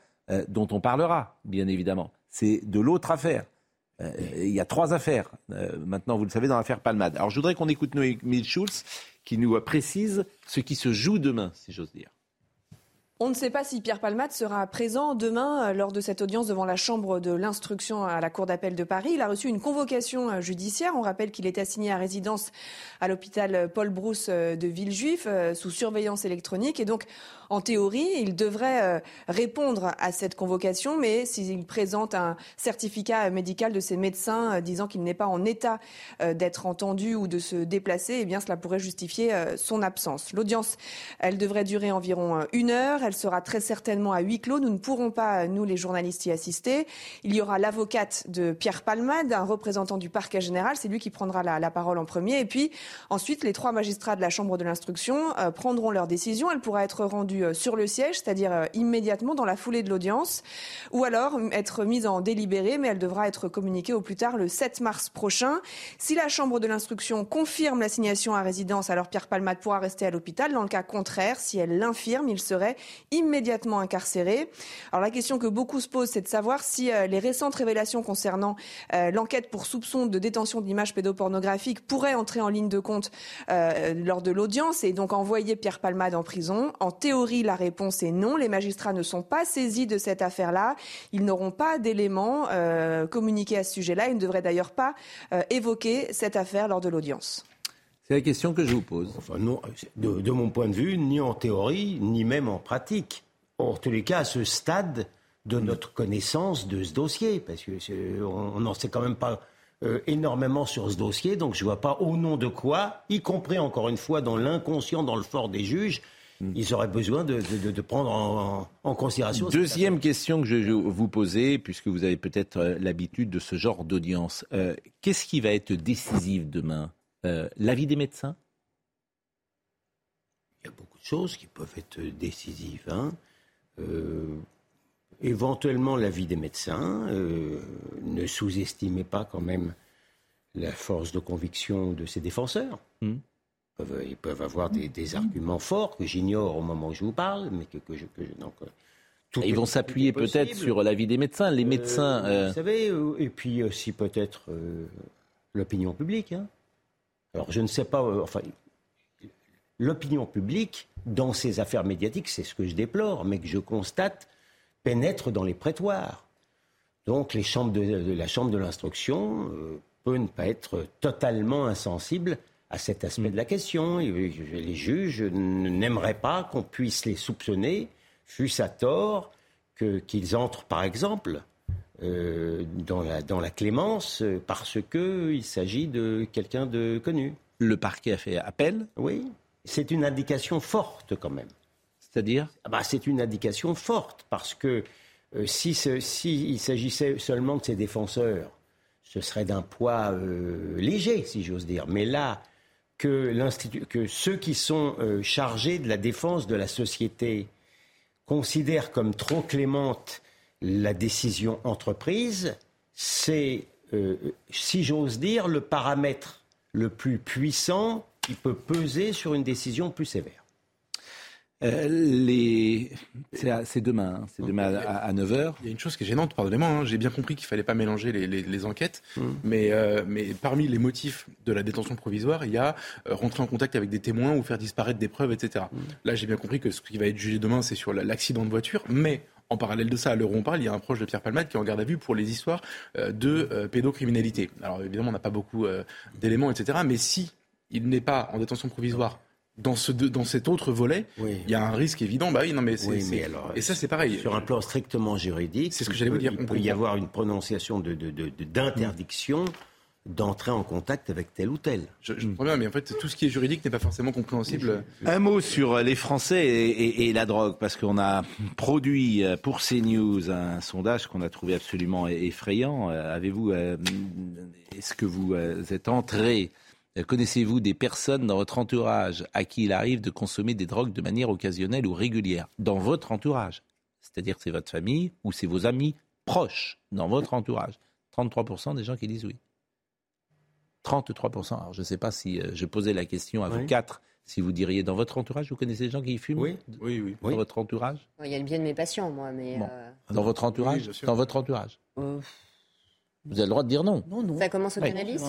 dont on parlera, bien évidemment. C'est de l'autre affaire. il y a trois affaires, maintenant, vous le savez, dans l'affaire Palmade. Alors, je voudrais qu'on écoute Noémie Schulz, qui nous précise ce qui se joue demain, si j'ose dire. On ne sait pas si Pierre Palmade sera présent demain euh, lors de cette audience devant la Chambre de l'instruction à la Cour d'appel de Paris. Il a reçu une convocation euh, judiciaire. On rappelle qu'il est assigné à résidence à l'hôpital Paul Brousse euh, de Villejuif sous surveillance électronique. Et donc, en théorie, il devrait répondre à cette convocation, mais s'il présente un certificat médical de ses médecins disant qu'il n'est pas en état d'être entendu ou de se déplacer, eh bien, cela pourrait justifier son absence. L'audience, elle devrait durer environ une heure. Sera très certainement à huis clos. Nous ne pourrons pas, nous les journalistes, y assister. Il y aura l'avocate de Pierre Palmade, un représentant du parquet général. C'est lui qui prendra la, parole en premier. Et puis ensuite, les trois magistrats de la Chambre de l'instruction euh, prendront leur décision. Elle pourra être rendue euh, sur le siège, c'est-à-dire euh, immédiatement dans la foulée de l'audience, ou alors être mise en délibéré, mais elle devra être communiquée au plus tard le 7 mars prochain. Si la Chambre de l'instruction confirme l'assignation à résidence, alors Pierre Palmade pourra rester à l'hôpital. Dans le cas contraire, si elle l'infirme, il serait immédiatement incarcérés. Alors la question que beaucoup se posent, c'est de savoir si euh, les récentes révélations concernant euh, l'enquête pour soupçon de détention d'images pédopornographiques pourraient entrer en ligne de compte euh, lors de l'audience et donc envoyer Pierre Palmade en prison. En théorie, la réponse est non. Les magistrats ne sont pas saisis de cette affaire-là. Ils n'auront pas d'éléments communiqués à ce sujet-là. Ils ne devraient d'ailleurs pas évoquer cette affaire lors de l'audience. C'est la question que je vous pose. Enfin, non, de, mon point de vue, ni en théorie, ni même en pratique. En tous les cas, à ce stade de notre connaissance de ce dossier, parce qu'on n'en sait quand même pas euh, énormément sur ce dossier, donc je ne vois pas au nom de quoi, y compris encore une fois dans l'inconscient, dans le fort des juges, hmm. ils auraient besoin de, prendre en, considération. Deuxième question que je vais vous poser, puisque vous avez peut-être euh, l'habitude de ce genre d'audience. Euh, qu'est-ce qui va être décisif demain? Euh, l'avis des médecins? Il y a beaucoup de choses qui peuvent être décisives. Hein. Euh, éventuellement l'avis des médecins. Euh, ne sous-estimez pas quand même la force de conviction de ses défenseurs. Hmm. Ils, peuvent, avoir des, arguments forts que j'ignore au moment où je vous parle, mais que, je, donc, Ils vont s'appuyer peut-être sur l'avis des médecins. Les médecins. Vous savez, et puis aussi peut-être l'opinion publique. Hein. Alors je ne sais pas, euh, enfin, l'opinion publique, dans ces affaires médiatiques, c'est ce que je déplore, mais que je constate, pénètre dans les prétoires. Donc la Chambre de l'instruction euh, peut ne pas être totalement insensible à cet aspect de la question. les juges n'aimeraient pas qu'on puisse les soupçonner, fût-ce à tort, qu'ils entrent, par exemple, euh, dans, la, dans la clémence euh, parce qu'il s'agit de quelqu'un de connu. Le parquet a fait appel Oui, c'est une indication forte quand même. C'est-à-dire? Ah bah, C'est une indication forte parce que euh, si, si, s'agissait seulement de ses défenseurs, ce serait d'un poids léger, si j'ose dire. Mais là, que, que ceux qui sont chargés de la défense de la société considèrent comme trop clémente la décision entreprise, c'est, euh, si j'ose dire, le paramètre le plus puissant qui peut peser sur une décision plus sévère. euh, les... C'est demain, hein. c'est demain à, 9h. Il y a une chose qui est gênante, pardonnez-moi, hein. j'ai bien compris qu'il ne fallait pas mélanger les, enquêtes, mais, euh, mais parmi les motifs de la détention provisoire, il y a euh, rentrer en contact avec des témoins ou faire disparaître des preuves, etc. Hmm. Là, j'ai bien compris que ce qui va être jugé demain, c'est sur l'accident de voiture, mais en parallèle de ça, à l'heure où on parle, il y a un proche de Pierre Palmade qui est en garde à vue pour les histoires de pédocriminalité. Alors évidemment, on n'a pas beaucoup d'éléments, etc. Mais si il n'est pas en détention provisoire dans, ce, dans cet autre volet, il y a un risque évident. Bah oui, non, mais, et ça c'est pareil. Sur un plan strictement juridique, c'est ce que j'allais vous dire. Il peut y avoir une prononciation de, d'interdiction. D'entrer en contact avec tel ou tel. Je, je comprends bien, mais en fait, tout ce qui est juridique n'est pas forcément compréhensible. Un mot sur les Français et, la drogue, parce qu'on a produit pour CNews un sondage qu'on a trouvé absolument effrayant. Avez-vous, euh, est-ce que vous euh, êtes entré Connaissez-vous des personnes dans votre entourage à qui il arrive de consommer des drogues de manière occasionnelle ou régulière? Dans votre entourage. C'est-à-dire que c'est votre famille ou c'est vos amis proches dans votre entourage. 33% des gens qui disent oui. 33%. Alors je ne sais pas si euh, je posais la question à vous quatre, si vous diriez dans votre entourage, vous connaissez des gens qui fument Oui, oui, oui. Dans votre entourage? Il y a le bien de mes patients, moi, mais... Euh, dans votre entourage? Dans votre entourage? Euh, vous avez le droit de dire non. Non, non. Ça commence au cannabis?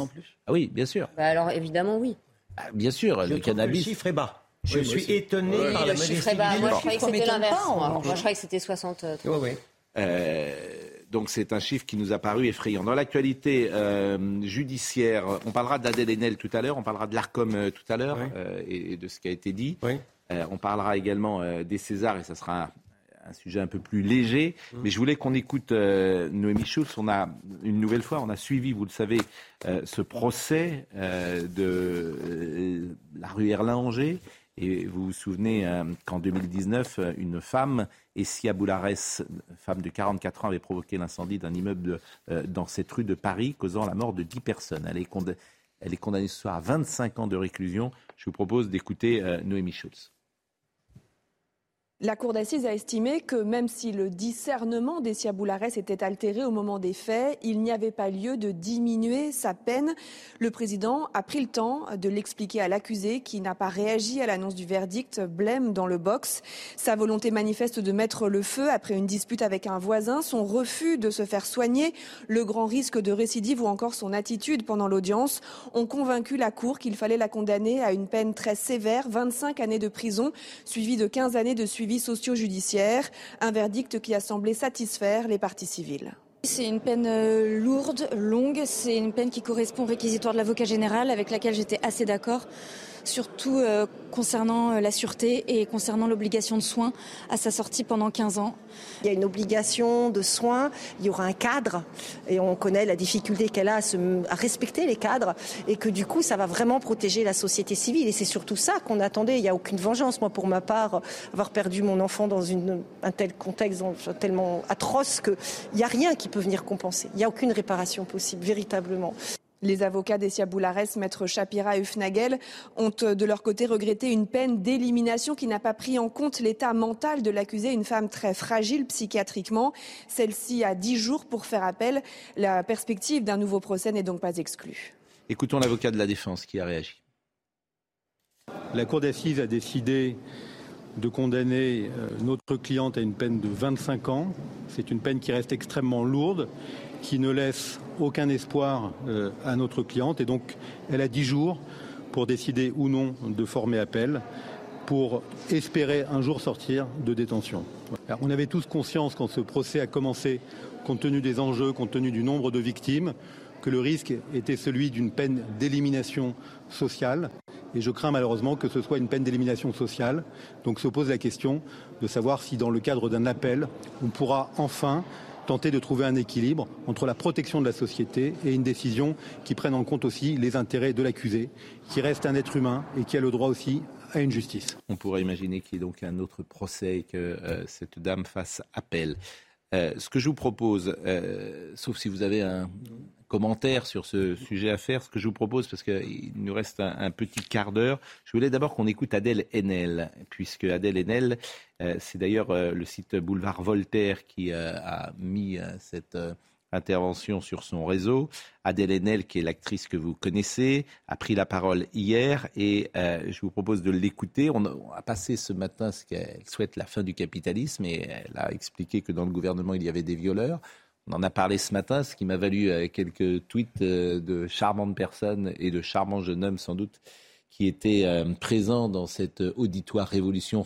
Ah oui, bien sûr. Bah alors évidemment oui. Ah, bien sûr, le cannabis. le chiffre est bas. Je suis étonné par le la chiffre est bas. Moi, je croyais que c'était l'inverse. Moi. je croyais que c'était 60. Euh, donc c'est un chiffre qui nous a paru effrayant. Dans l'actualité euh, judiciaire, on parlera d'Adèle Haenel tout à l'heure, on parlera de l'ARCOM euh, tout à l'heure et, de ce qui a été dit. on parlera également des Césars et ça sera un sujet un peu plus léger. Mmh. Mais je voulais qu'on écoute euh, Noémie Schultz. On a, une nouvelle fois, on a suivi, vous le savez, euh, ce procès euh, de la rue Erlanger. Et vous vous souvenez qu'en 2019, une femme, Essia Boulares, femme de 44 ans, avait provoqué l'incendie d'un immeuble dans cette rue de Paris, causant la mort de 10 personnes. Elle est, elle est condamnée ce soir à 25 ans de réclusion. Je vous propose d'écouter Noémie Schultz. La cour d'assises a estimé que même si le discernement des Boulares était altéré au moment des faits, il n'y avait pas lieu de diminuer sa peine. Le président a pris le temps de l'expliquer à l'accusé qui n'a pas réagi à l'annonce du verdict, blême dans le box. Sa volonté manifeste de mettre le feu après une dispute avec un voisin, son refus de se faire soigner, le grand risque de récidive ou encore son attitude pendant l'audience ont convaincu la cour qu'il fallait la condamner à une peine très sévère, 25 années de prison, suivie de 15 années de suivi socio-judiciaire, un verdict qui a semblé satisfaire les parties civiles. C'est une peine euh, lourde, longue, c'est une peine qui correspond au réquisitoire de l'avocat général avec laquelle j'étais assez d'accord surtout euh, concernant euh, la sûreté et concernant l'obligation de soins à sa sortie pendant 15 ans. Il y a une obligation de soins, il y aura un cadre et on connaît la difficulté qu'elle a à, respecter les cadres et que du coup ça va vraiment protéger la société civile et c'est surtout ça qu'on attendait. Il n'y a aucune vengeance. Moi pour ma part, avoir perdu mon enfant dans un tel contexte tellement atroce qu'il n'y a rien qui peut venir compenser. Il n'y a aucune réparation possible, véritablement. Les avocats d'Essia Boulares, maître Shapira et Ufnagel, ont euh, de leur côté regretté une peine d'élimination qui n'a pas pris en compte l'état mental de l'accusé, une femme très fragile psychiatriquement. Celle-ci a dix jours pour faire appel. La perspective d'un nouveau procès n'est donc pas exclue. Écoutons l'avocat de la défense qui a réagi. La Cour d'assises a décidé de condamner euh, notre cliente à une peine de 25 ans. C'est une peine qui reste extrêmement lourde qui ne laisse aucun espoir euh, à notre cliente. Et donc, elle a dix jours pour décider ou non de former appel pour espérer un jour sortir de détention. on avait tous conscience quand ce procès a commencé, compte tenu des enjeux, compte tenu du nombre de victimes, que le risque était celui d'une peine d'élimination sociale. Et je crains malheureusement que ce soit une peine d'élimination sociale. Donc se pose la question de savoir si dans le cadre d'un appel, on pourra enfin tenter de trouver un équilibre entre la protection de la société et une décision qui prenne en compte aussi les intérêts de l'accusé, qui reste un être humain et qui a le droit aussi à une justice. On pourrait imaginer qu'il y ait donc un autre procès et que euh, cette dame fasse appel. Euh, ce que je vous propose, euh, sauf si vous avez un commentaire sur ce sujet à faire, ce que je vous propose, parce qu'il nous reste un, petit quart d'heure, je voulais d'abord qu'on écoute Adèle Haenel, puisque Adèle Haenel, euh, c'est d'ailleurs le site Boulevard Voltaire qui a mis cette intervention sur son réseau. Adèle Haenel, qui est l'actrice que vous connaissez, a pris la parole hier et euh, je vous propose de l'écouter. On, a passé ce matin ce qu'elle souhaite la fin du capitalisme et elle a expliqué que dans le gouvernement, il y avait des violeurs. On en a parlé ce matin, ce qui m'a valu euh, quelques tweets euh, de charmantes personnes et de charmants jeunes hommes sans doute qui étaient euh, présents dans cette auditoire révolution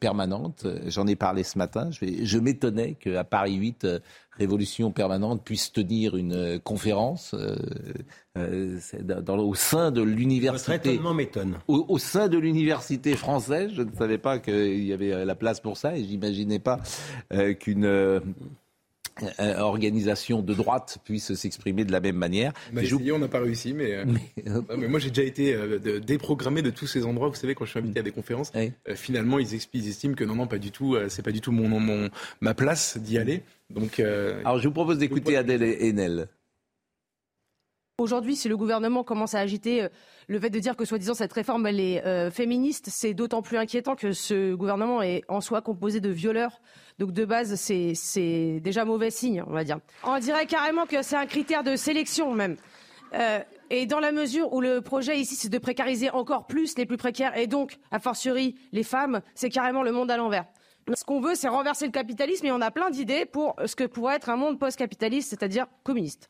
permanente. J'en ai parlé ce matin. Je, je m'étonnais qu'à Paris 8, Révolution permanente puisse tenir une conférence au sein de l'université. m'étonne. Au, au, sein de l'université française, je ne savais pas qu'il y avait la place pour ça et j'imaginais pas qu'une euh, euh, organisation de droite puisse s'exprimer de la même manière. A essayé, on n'a pas réussi, mais, euh, mais, <laughs> moi j'ai déjà été déprogrammé de tous ces endroits. Vous savez, quand je suis invité à des conférences, finalement ils, ils, estiment que non, non, pas du tout. c'est pas du tout mon, mon ma place d'y aller. Donc, alors je vous propose d'écouter Adèle Haenel. Aujourd'hui, si le gouvernement commence à agiter le fait de dire que soi-disant cette réforme elle est féministe, c'est d'autant plus inquiétant que ce gouvernement est en soi composé de violeurs donc de base, c'est déjà mauvais signe, on va dire. On dirait carrément que c'est un critère de sélection même. Euh, et dans la mesure où le projet ici, c'est de précariser encore plus les plus précaires et donc, a fortiori, les femmes, c'est carrément le monde à l'envers. Ce qu'on veut, c'est renverser le capitalisme et on a plein d'idées pour ce que pourrait être un monde post-capitaliste, c'est-à-dire communiste.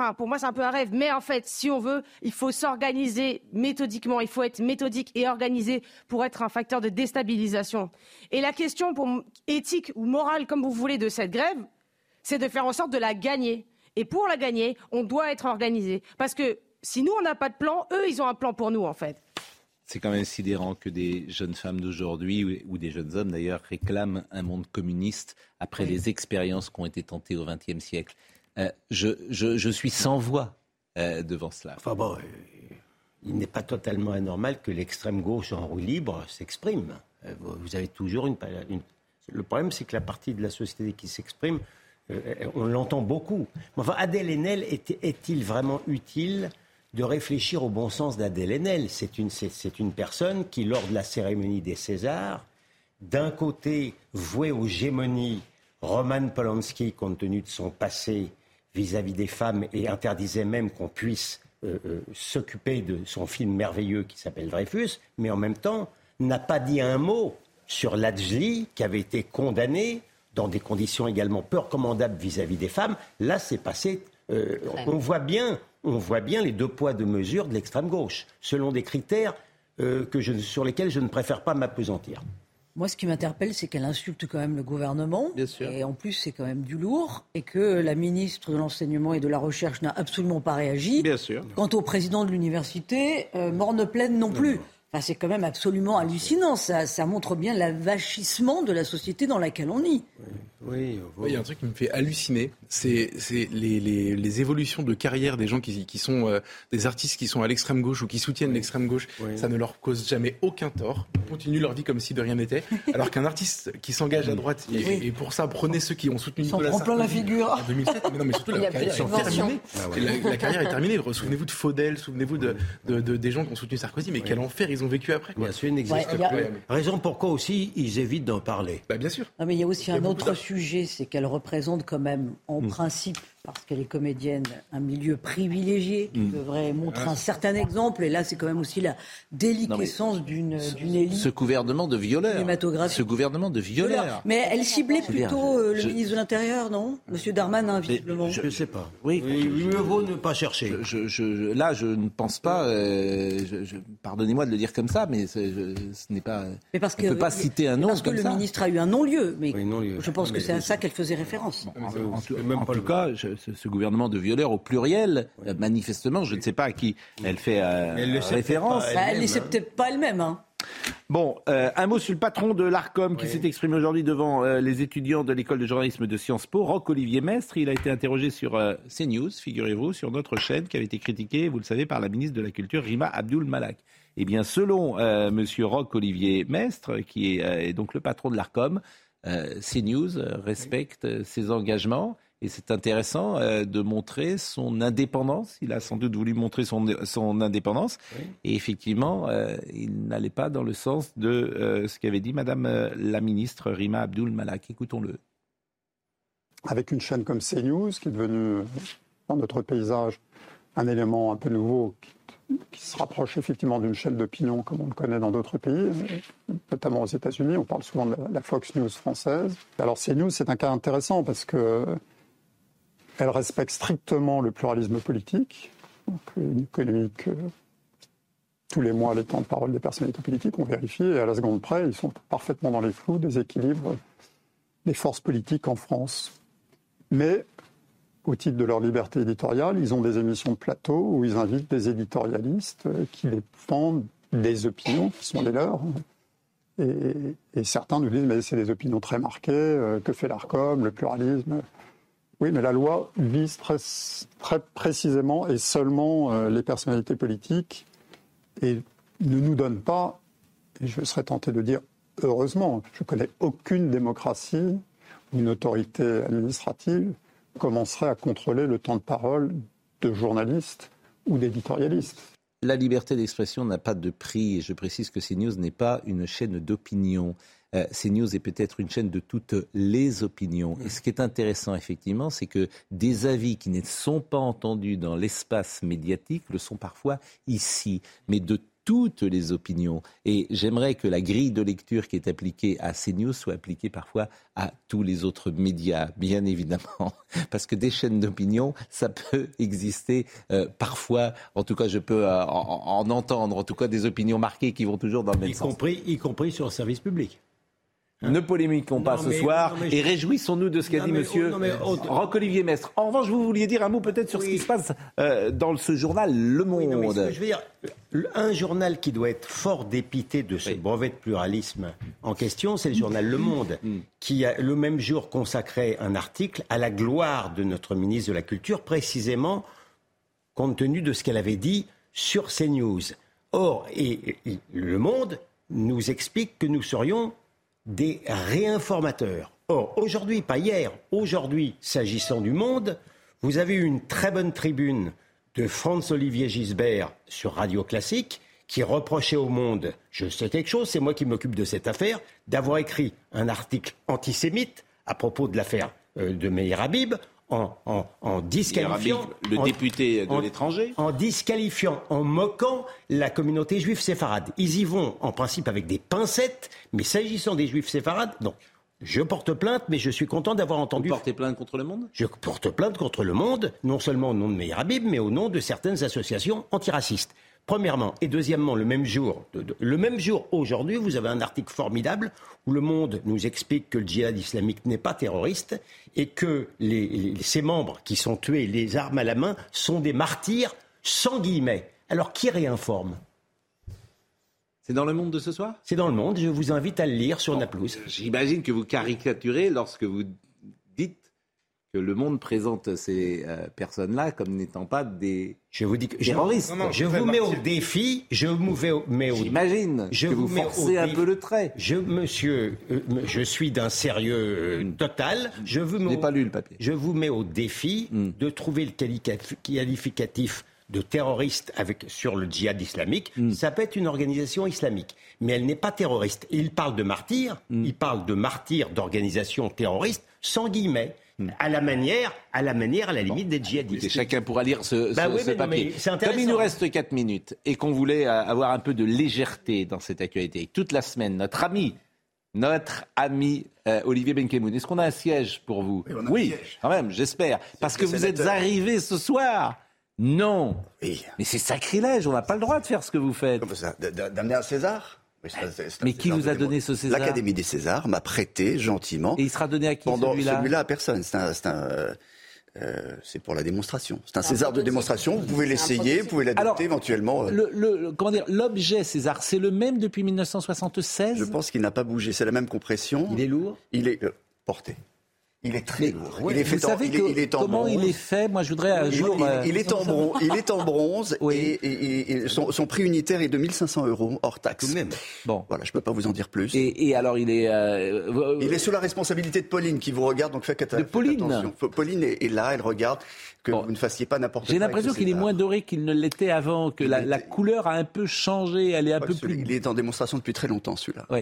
Enfin, pour moi, c'est un peu un rêve. Mais en fait, si on veut, il faut s'organiser méthodiquement. Il faut être méthodique et organisé pour être un facteur de déstabilisation. Et la question pour éthique ou morale, comme vous voulez, de cette grève, c'est de faire en sorte de la gagner. Et pour la gagner, on doit être organisé. Parce que si nous, on n'a pas de plan, eux, ils ont un plan pour nous, en fait. C'est quand même sidérant que des jeunes femmes d'aujourd'hui, ou des jeunes hommes d'ailleurs, réclament un monde communiste après les expériences qui ont été tentées au XXe siècle. Euh, je, suis sans voix euh, devant cela. Enfin bon, euh, il n'est pas totalement anormal que l'extrême gauche en roue libre s'exprime. vous avez toujours une, Le problème, c'est que la partie de la société qui s'exprime, on l'entend beaucoup. Enfin, Adèle Haenel est-il vraiment utile de réfléchir au bon sens d'Adèle Haenel? C'est une, une personne qui, lors de la cérémonie des Césars, d'un côté vouée aux gémonies Roman Polanski, compte tenu de son passé vis-à-vis des femmes et interdisait même qu'on puisse euh, euh, s'occuper de son film merveilleux qui s'appelle Dreyfus, mais en même temps n'a pas dit un mot sur Lajli qui avait été condamné dans des conditions également peu recommandables vis-à-vis des femmes. Là, c'est passé. Euh, on voit bien, on voit bien les deux poids deux mesures de l'extrême gauche, selon des critères que je, sur lesquels je ne préfère pas m'apesantir. Moi, ce qui m'interpelle, c'est qu'elle insulte quand même le gouvernement. Bien sûr. Et en plus, c'est quand même du lourd. Et que la ministre de l'Enseignement et de la Recherche n'a absolument pas réagi. Bien sûr. Quant au président de l'université, euh, morne pleine non plus c'est quand même absolument hallucinant. Ça, ça montre bien l'avachissement de la société dans laquelle on vit. Oui, il y a un truc qui me fait halluciner, c'est les, les, les, évolutions de carrière des gens qui, qui sont euh, des artistes qui sont à l'extrême gauche ou qui soutiennent l'extrême gauche. Ça ne leur cause jamais aucun tort. Ils continuent leur vie comme si de rien n'était. <laughs> Alors qu'un artiste qui s'engage à droite, et, pour ça, prenez ceux qui ont soutenu Nicolas Sarkozy la figure. en 2007. Mais non, mais surtout, <laughs> la carrière est terminée. Ah la, carrière est terminée. Souvenez-vous de Faudel, souvenez-vous de, de, des gens qui ont soutenu Sarkozy, mais quel enfer ils ont vécu après. Bien sûr, il n'existe. Raison pourquoi aussi ils évitent d'en parler. Bah, bien sûr. mais il y a aussi un autre sujet, c'est qu'elle représente quand même, en hmm. principe, parce qu'elle est comédienne, un milieu privilégié qui mm. devrait montrer un certain exemple. Et là, c'est quand même aussi la déliquescence d'une élite. Ce gouvernement de violeurs. Ce gouvernement de violeurs. Mais elle ciblait plutôt euh, le ministre de l'Intérieur, non? Monsieur Darmanin, visiblement. Je ne sais pas. Oui, mieux vaut ne pas chercher. Je, là, je ne pense pas. Euh, pardonnez-moi de le dire comme ça, mais ce n'est pas. Mais parce que, ne peut pas citer un nom parce que le ministre a eu un non-lieu. Mais je pense que c'est à ça qu'elle faisait référence. En, tout cas, ce, gouvernement de violeurs au pluriel, euh, manifestement, je ne sais pas à qui elle fait euh, référence. elle ne le sait peut-être pas elle-même. Hein. Bon, euh, un mot sur le patron de l'ARCOM qui s'est exprimé aujourd'hui devant les étudiants de l'école de journalisme de Sciences Po, Roch-Olivier Mestre. Il a été interrogé sur CNews, figurez-vous, sur notre chaîne qui avait été critiquée, vous le savez, par la ministre de la Culture, Rima Abdul Malak. Eh bien, selon Monsieur Roch-Olivier Mestre, qui est, est, donc le patron de l'ARCOM, CNews respecte ses engagements Et c'est intéressant euh, de montrer son indépendance. Il a sans doute voulu montrer son, son indépendance. Et effectivement, euh, il n'allait pas dans le sens de euh, ce qu'avait dit Madame la ministre Rima Abdul Malak. Écoutons-le. Avec une chaîne comme CNews, qui est devenue dans notre paysage un élément un peu nouveau qui, se rapproche effectivement d'une chaîne d'opinion comme on le connaît dans d'autres pays, notamment aux États-Unis. On parle souvent de la Fox News française. Alors CNews, c'est un cas intéressant parce que elle respecte strictement le pluralisme politique, donc économique tous les mois les temps de parole des personnalités politiques, on vérifie, et à la seconde près, ils sont parfaitement dans les flous des équilibres des forces politiques en France. Mais, au titre de leur liberté éditoriale, ils ont des émissions de plateau où ils invitent des éditorialistes qui les fondent des opinions qui sont les leurs. Et, certains nous disent, mais c'est des opinions très marquées, euh, que fait l'ARCOM, le pluralisme? Oui, mais la loi vise très, précisément et seulement euh, les personnalités politiques et ne nous donne pas, et je serais tenté de dire heureusement, je connais aucune démocratie ou une autorité administrative commencerait à contrôler le temps de parole de journalistes ou d'éditorialistes. La liberté d'expression n'a pas de prix, et je précise que CNews n'est pas une chaîne d'opinion. Euh, CNews est peut-être une chaîne de toutes les opinions. Et ce qui est intéressant, effectivement, c'est que des avis qui ne sont pas entendus dans l'espace médiatique le sont parfois ici, mais de toutes les opinions. Et j'aimerais que la grille de lecture qui est appliquée à CNews soit appliquée parfois à tous les autres médias, bien évidemment. <laughs> Parce que des chaînes d'opinion, ça peut exister euh, parfois, en tout cas je peux euh, en, entendre, en tout cas des opinions marquées qui vont toujours dans le même y sens. Compris, y compris sur le service public. Ne polémiquons pas ce soir et réjouissons-nous de ce qu'a dit Monsieur Roc-Olivier Mestre. En revanche, vous vouliez dire un mot peut-être sur ce qui se passe euh, dans ce journal Le Monde. je veux dire, un journal qui doit être fort dépité de ce brevet de pluralisme en question, c'est le journal Le Monde, mm. qui a le même jour consacré un article à la gloire de notre ministre de la Culture, précisément compte tenu de ce qu'elle avait dit sur CNews. Or, et Le Monde nous explique que nous serions des réinformateurs. Or, aujourd'hui, pas hier, aujourd'hui, s'agissant du monde, vous avez eu une très bonne tribune de Franz-Olivier Gisbert sur Radio Classique qui reprochait au monde, je sais quelque chose, c'est moi qui m'occupe de cette affaire, d'avoir écrit un article antisémite à propos de l'affaire euh, de Meir Habib en, disqualifiant le député de l'étranger, en disqualifiant, en moquant la communauté juive séfarade. Ils y vont en principe avec des pincettes, mais s'agissant des juifs séfarades, non. Je porte plainte, mais je suis content d'avoir entendu. Vous portez plainte contre le monde? Je porte plainte contre le monde, non seulement au nom de Meir Habib, mais au nom de certaines associations antiracistes. Premièrement. Et deuxièmement, le même jour, le même jour aujourd'hui, vous avez un article formidable où le monde nous explique que le djihad islamique n'est pas terroriste et que les, ses membres qui sont tués, les armes à la main, sont des martyrs sans guillemets. Alors qui réinforme? C'est dans le monde de ce soir? C'est dans le monde. Je vous invite à le lire sur Naplouse. J'imagine que vous caricaturez lorsque vous que le monde présente ces euh, personnes-là comme n'étant pas des je vous dis que terroristes. Je, vous mets au défi. Je vous mets au. J'imagine. Je que vous, vous forcez un peu le trait. Je, monsieur, euh, je suis d'un sérieux euh, total. Je vous. n'ai pas lu le papier. Je vous mets au défi hmm. de trouver le qualificatif de terroriste avec, sur le djihad islamique, hmm. ça peut être une organisation islamique. Mais elle n'est pas terroriste. Il parle de martyrs, hmm. il parle de martyrs d'organisations terroristes, sans guillemets à la manière, à la manière, à la limite des djihadistes. chacun pourra lire ce, bah papier. Comme il nous reste 4 minutes et qu'on voulait euh, avoir un peu de légèreté dans cette actualité, toute la semaine, notre ami, notre ami euh, Olivier Benkemoun, est-ce qu'on a un siège pour vous? Oui, quand même, j'espère. Parce que vous êtes arrivé ce soir. Non. Oui. Mais c'est sacrilège, on n'a pas le droit de faire ce que vous faites. D'amener un César? Mais qui vous a donné ce César L'Académie des Césars m'a prêté gentiment. Et il sera donné à qui Pendant celui-là Celui-là à personne. C'est un, euh, euh, c'est pour la démonstration. C'est un César de démonstration. Vous pouvez l'essayer, vous pouvez l'adopter éventuellement. Euh. Le, comment dire L'objet César, c'est le même depuis 1976 Je pense qu'il n'a pas bougé. C'est la même compression. Il est lourd Il est porté. Il est très lourd. il est fait vous savez il, est, en comment il est fait Moi, je voudrais un jour. <laughs> Il, est en bronze. Il est en bronze et, son, prix unitaire est de 1500 euros hors taxe. même. Bon, voilà, je peux pas vous en dire plus. Et, alors, il est. il est sous la responsabilité de Pauline qui vous regarde, donc faites, de Pauline. attention. Pauline est, là, elle regarde que vous ne fassiez pas n'importe quoi. J'ai l'impression qu'il est moins doré qu'il ne l'était avant, que la, couleur a un peu changé, elle est un peu plus. Il est en démonstration depuis très longtemps, celui-là. Oui.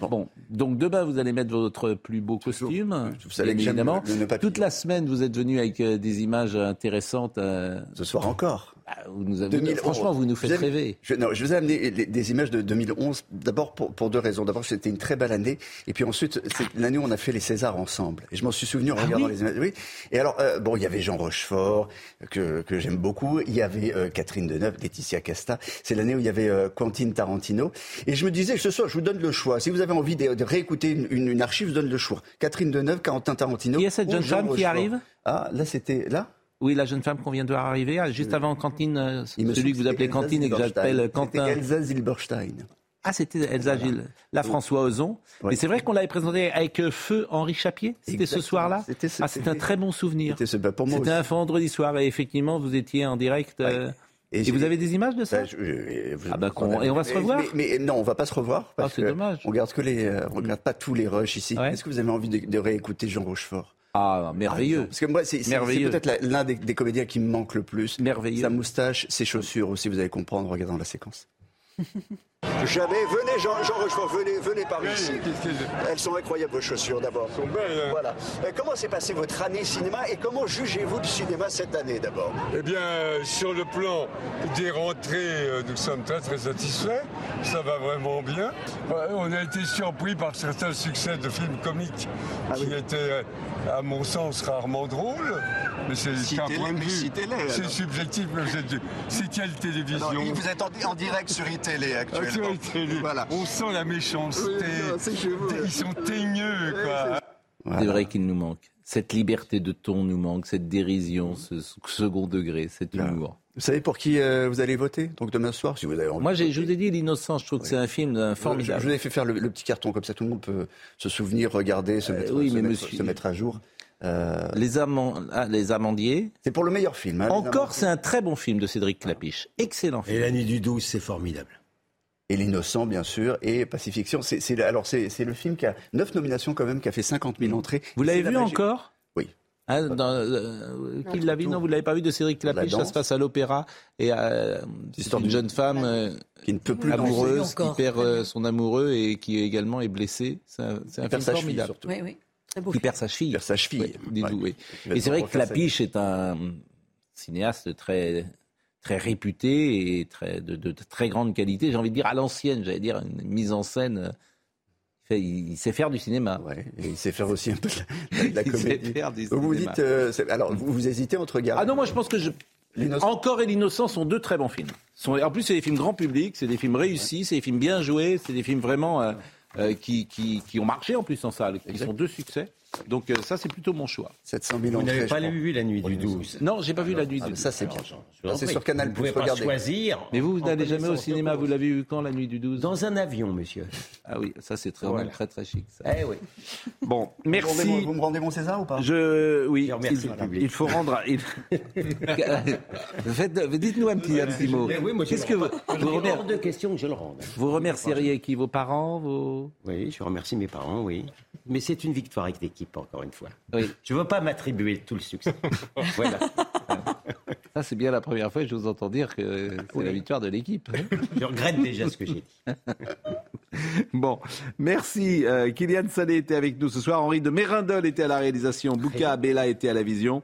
bon. donc demain, vous allez mettre votre plus beau costume. Vous savez évidemment. Toute la semaine, vous êtes venu avec euh, des images intéressantes. Euh, Ce soir encore. Bah, vous nous avez... Franchement, vous nous faites rêver. Je, non, je vous ai amené des images de 2011, d'abord pour, pour, deux raisons. D'abord, c'était une très belle année. Et puis ensuite, c'est l'année où on a fait les Césars ensemble. Et je m'en suis souvenu en ah regardant les images. Oui. Et alors, euh, bon, il y avait Jean Rochefort, que, que j'aime beaucoup. Il y avait Catherine Deneuve, Laetitia Casta. C'est l'année où il y avait Quentin Tarantino. Et je me disais, ce soir, je vous donne le choix. Si vous avez envie de, réécouter une, une, archive, je vous donne le choix. Catherine Deneuve, Quentin Tarantino. Il y a cette jeune femme qui arrive? Ah, là, c'était là? Oui, la jeune femme qu'on vient de voir arriver, ah, juste avant Cantine, euh, celui que vous appelez Cantine et que j'appelle Quentin. Elsa Zilberstein. Ah, c'était Elsa Gilles. La François Ozon. Mais c'est vrai qu'on l'avait présenté avec euh, Feu Henri Chapier. C'était ce soir-là. Ah, c'est un très bon souvenir. C'était un vendredi soir. Et effectivement, vous étiez en direct. Euh, et, vous avez des images de ça bah, Ah bah, Et on va se revoir mais, non, on va pas se revoir. ah, c'est dommage. On regarde que les, on regarde pas tous les rushs ici. Est-ce que vous avez envie de réécouter Jean Rochefort? Ah, merveilleux. Parce que moi, c'est peut-être l'un des, comédiens qui me manque le plus. Merveilleux. Sa moustache, ses chaussures aussi, vous allez comprendre en regardant la séquence. <laughs> Jamais. Venez, Jean, Jean Rochefort, venez, venez par ici. Elles sont incroyables, vos chaussures, d'abord. sont belles. Hein. Voilà. comment s'est passé votre année cinéma et comment jugez-vous du cinéma cette année, d'abord? Eh bien, sur le plan des rentrées, euh, nous sommes très, très satisfaits. Ça va vraiment bien. on a été surpris par certains succès de films comiques ah qui étaient, euh, à mon sens, rarement drôles. Mais c'est un point de vue. C'est subjectif, mais. C'est quelle télévision Vous êtes en, direct sur iTélé actuellement. Voilà. On sent la méchanceté. Ils sont teigneux, quoi. C'est vrai qu'il nous manque. Cette liberté de ton nous manque, cette dérision, ce second degré, cet humour. Vous savez pour qui euh, vous allez voter Donc demain soir, si vous avez Moi, je vous ai dit l'innocence. Je trouve que c'est un film formidable. Je, vous ai fait faire le, petit carton comme ça, tout le monde peut se souvenir, regarder, se, euh, mettre, se mettre à jour. Euh, les, ah, les Amandiers. C'est pour le meilleur film. Hein, Encore, c'est un très bon film de Cédric Clapiche. Excellent film. Et La Nuit du 12, c'est formidable. Et L'Innocent, bien sûr, et Pacifiction. C'est, alors, c'est, le film qui a neuf nominations quand même, qui a fait 50 000 entrées. Vous l'avez vu encore? Oui. Ah, euh, qui l'a vu? Non, vous l'avez pas vu de Cédric Clapiche. Ça se passe à l'opéra et euh, l'histoire d'une jeune femme euh, qui ne peut plus amoureuse, qui perd son amoureux et qui également est blessée. C'est un, film formidable. Oui, oui. Qui perd sa cheville. Perd sa cheville. Et c'est vrai que Clapiche est un cinéaste très très réputé et très, de, très grande qualité. J'ai envie de dire à l'ancienne, j'allais dire une mise en scène. Il, sait faire du cinéma. et il sait faire aussi un peu de la, <laughs> comédie. vous dites, euh, alors vous, hésitez entre Garde. Ah non, moi je pense que je, encore et l'innocent sont deux très bons films. En plus, c'est des films grand public, c'est des films réussis, c'est des films bien joués, c'est des films vraiment euh, euh, qui, qui, qui, ont marché en plus en salle, qui sont deux succès. Donc euh, ça, c'est plutôt mon choix. 700 000 Vous n'avez pas vu la nuit du 12 Non, j'ai pas vu la nuit du 12. Ça, c'est bien. C'est sur Canal+. Vous pouvez pas choisir. Mais vous, vous n'allez jamais au cinéma. Vous l'avez vu quand, la nuit du 12 Dans un avion, monsieur. Ah oui, ça, c'est très, très, très chic. Ça. Eh oui. Bon, merci. Vous me rendez mon César ou pas? Je... Oui, il, il, faut rendre... <laughs> Dites-nous un petit, un petit mot. Qu'est-ce que vous... vous hors de question que je le rende. Vous remercieriez qui? Vos parents vos... Oui, je remercie mes parents, oui. Mais c'est une victoire avec l'équipe, encore une fois. Oui. Je ne veux pas m'attribuer tout le succès. <laughs> voilà. Ça, c'est bien la première fois que je vous entends dire que c'est la victoire de l'équipe. je regrette déjà ce que j'ai dit. <laughs> bon, merci. Euh, Kylian Salé était avec nous ce soir. Henri de Mérindol était à la réalisation. Bouka Abella était à la vision.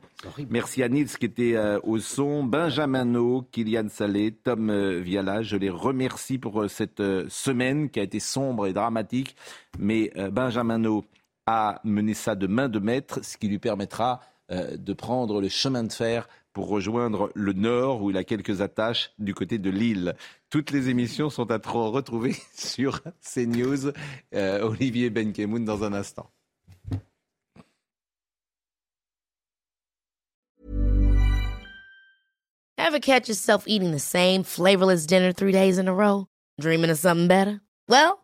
Merci à Nils qui était euh, au son. Benjamin No, Kylian Salé, Tom euh, Viala. Je les remercie pour cette semaine qui a été sombre et dramatique. Mais Benjamin No a mené ça de main de maître, ce qui lui permettra de prendre le chemin de fer pour rejoindre le nord où il a quelques attaches du côté de Lille. Toutes les émissions sont à retrouver <laughs> sur CNews. Euh, Olivier Benkemoun dans un instant. Ever catch yourself eating the same flavorless dinner three days in a row? Dreaming of something better? Well,